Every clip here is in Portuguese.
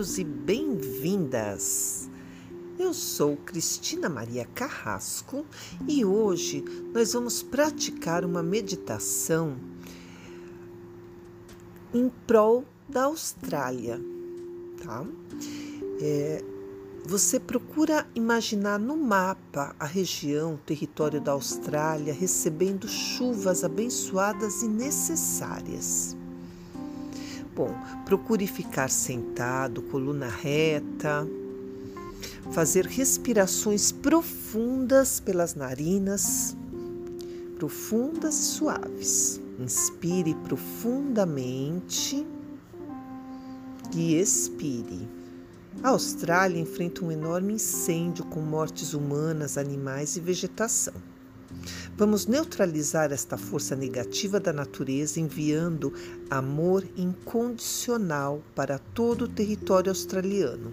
bem-vindos e bem-vindas. Eu sou Cristina Maria Carrasco e hoje nós vamos praticar uma meditação em prol da Austrália, tá? É, você procura imaginar no mapa a região, o território da Austrália recebendo chuvas abençoadas e necessárias. Bom, procure ficar sentado, coluna reta, fazer respirações profundas pelas narinas, profundas e suaves. Inspire profundamente e expire. A Austrália enfrenta um enorme incêndio com mortes humanas, animais e vegetação. Vamos neutralizar esta força negativa da natureza enviando amor incondicional para todo o território australiano.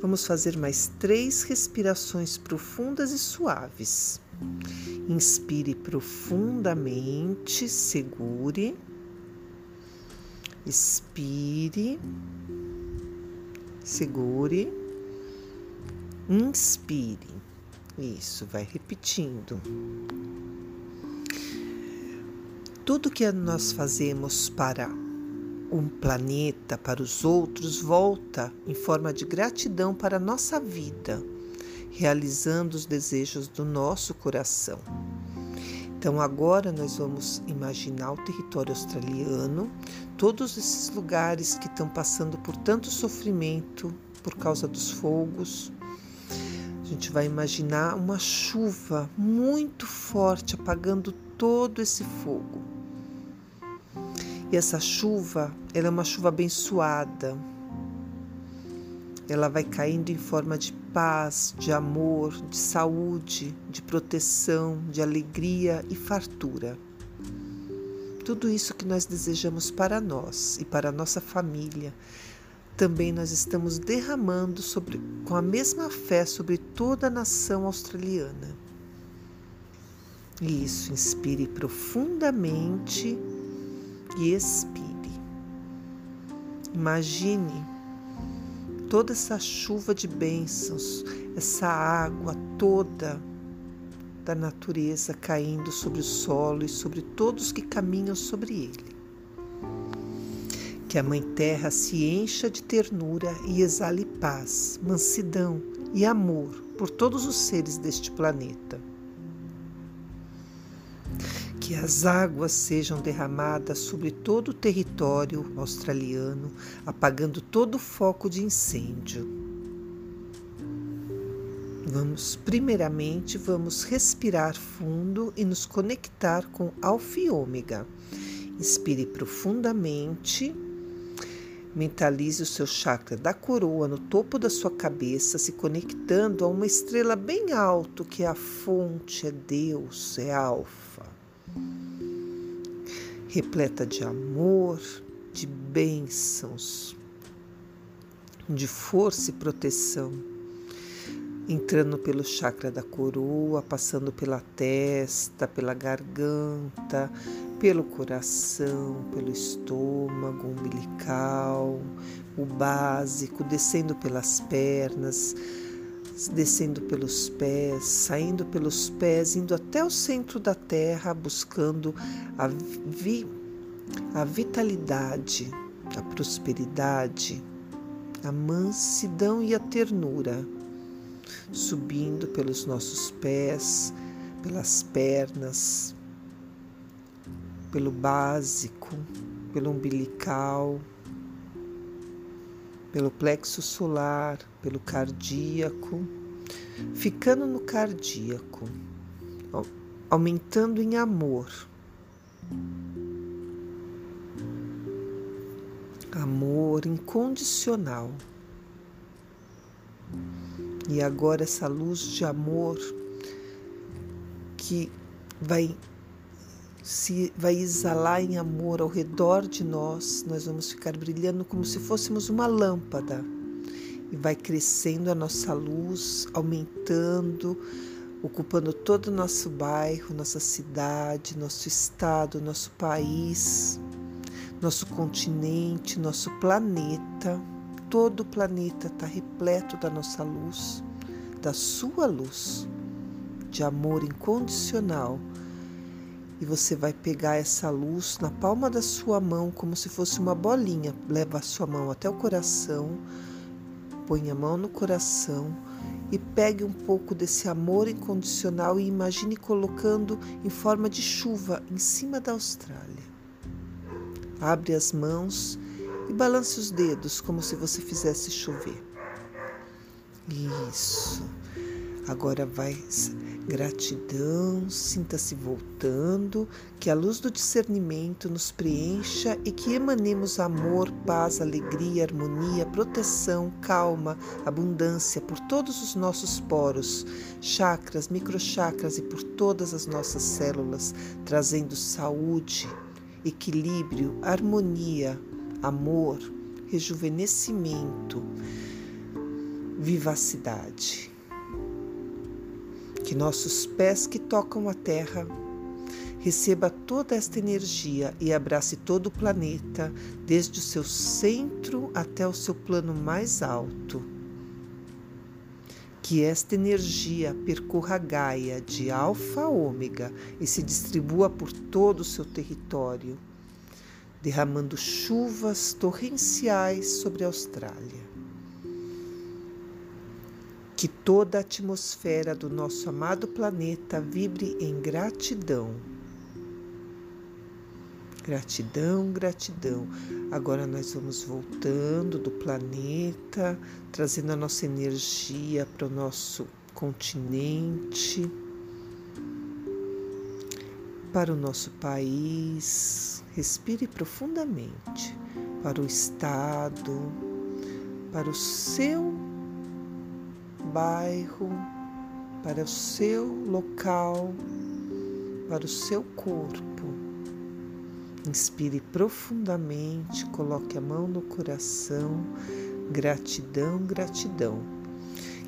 Vamos fazer mais três respirações profundas e suaves. Inspire profundamente, segure. Expire, segure. Inspire. Isso, vai repetindo. Tudo que nós fazemos para um planeta, para os outros, volta em forma de gratidão para a nossa vida, realizando os desejos do nosso coração. Então, agora nós vamos imaginar o território australiano, todos esses lugares que estão passando por tanto sofrimento por causa dos fogos, a gente vai imaginar uma chuva muito forte apagando todo esse fogo. E essa chuva, ela é uma chuva abençoada. Ela vai caindo em forma de paz, de amor, de saúde, de proteção, de alegria e fartura. Tudo isso que nós desejamos para nós e para a nossa família, também nós estamos derramando sobre, com a mesma fé sobre toda a nação australiana. Isso, inspire profundamente e expire. Imagine toda essa chuva de bênçãos, essa água toda da natureza caindo sobre o solo e sobre todos que caminham sobre ele. Que a Mãe Terra se encha de ternura e exale paz, mansidão e amor por todos os seres deste planeta. Que as águas sejam derramadas sobre todo o território australiano, apagando todo o foco de incêndio. Vamos, primeiramente, vamos respirar fundo e nos conectar com Alfa e Ômega. Inspire profundamente Mentalize o seu chakra da coroa no topo da sua cabeça, se conectando a uma estrela bem alto que é a fonte, é Deus, é Alfa. Repleta de amor, de bênçãos, de força e proteção entrando pelo chakra da coroa, passando pela testa, pela garganta, pelo coração, pelo estômago, umbilical, o básico, descendo pelas pernas, descendo pelos pés, saindo pelos pés, indo até o centro da terra, buscando a, vi, a vitalidade, a prosperidade, a mansidão e a ternura subindo pelos nossos pés, pelas pernas, pelo básico, pelo umbilical, pelo plexo solar, pelo cardíaco, ficando no cardíaco, aumentando em amor. Amor incondicional. E agora essa luz de amor que vai se vai exalar em amor ao redor de nós, nós vamos ficar brilhando como se fôssemos uma lâmpada. E vai crescendo a nossa luz, aumentando, ocupando todo o nosso bairro, nossa cidade, nosso estado, nosso país, nosso continente, nosso planeta todo o planeta está repleto da nossa luz, da sua luz, de amor incondicional. E você vai pegar essa luz na palma da sua mão, como se fosse uma bolinha. Leva a sua mão até o coração, põe a mão no coração e pegue um pouco desse amor incondicional e imagine colocando em forma de chuva em cima da Austrália. Abre as mãos e balance os dedos como se você fizesse chover. Isso. Agora vai gratidão, sinta-se voltando, que a luz do discernimento nos preencha e que emanemos amor, paz, alegria, harmonia, proteção, calma, abundância por todos os nossos poros, chakras, microchakras e por todas as nossas células, trazendo saúde, equilíbrio, harmonia, amor, rejuvenescimento, vivacidade. Que nossos pés que tocam a terra receba toda esta energia e abrace todo o planeta, desde o seu centro até o seu plano mais alto. Que esta energia percorra Gaia de Alfa a Ômega e se distribua por todo o seu território derramando chuvas torrenciais sobre a Austrália. Que toda a atmosfera do nosso amado planeta vibre em gratidão. Gratidão, gratidão. Agora nós vamos voltando do planeta, trazendo a nossa energia para o nosso continente, para o nosso país, Respire profundamente para o estado, para o seu bairro, para o seu local, para o seu corpo. Inspire profundamente, coloque a mão no coração. Gratidão, gratidão.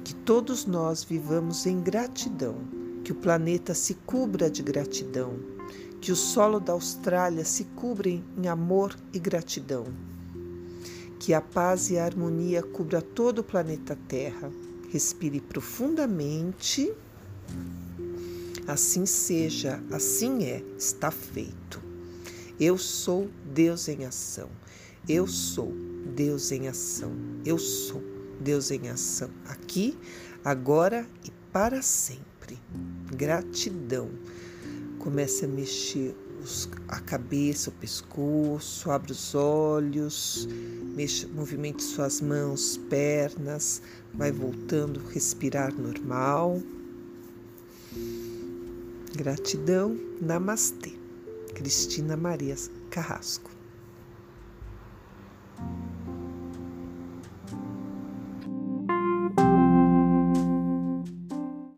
Que todos nós vivamos em gratidão, que o planeta se cubra de gratidão que o solo da Austrália se cubrem em amor e gratidão. Que a paz e a harmonia cubra todo o planeta Terra. Respire profundamente. Assim seja, assim é, está feito. Eu sou Deus em ação. Eu sou Deus em ação. Eu sou Deus em ação. Aqui, agora e para sempre. Gratidão. Comece a mexer a cabeça, o pescoço, abre os olhos, mexa, movimente suas mãos, pernas, vai voltando, respirar normal. Gratidão, Namastê. Cristina Maria Carrasco.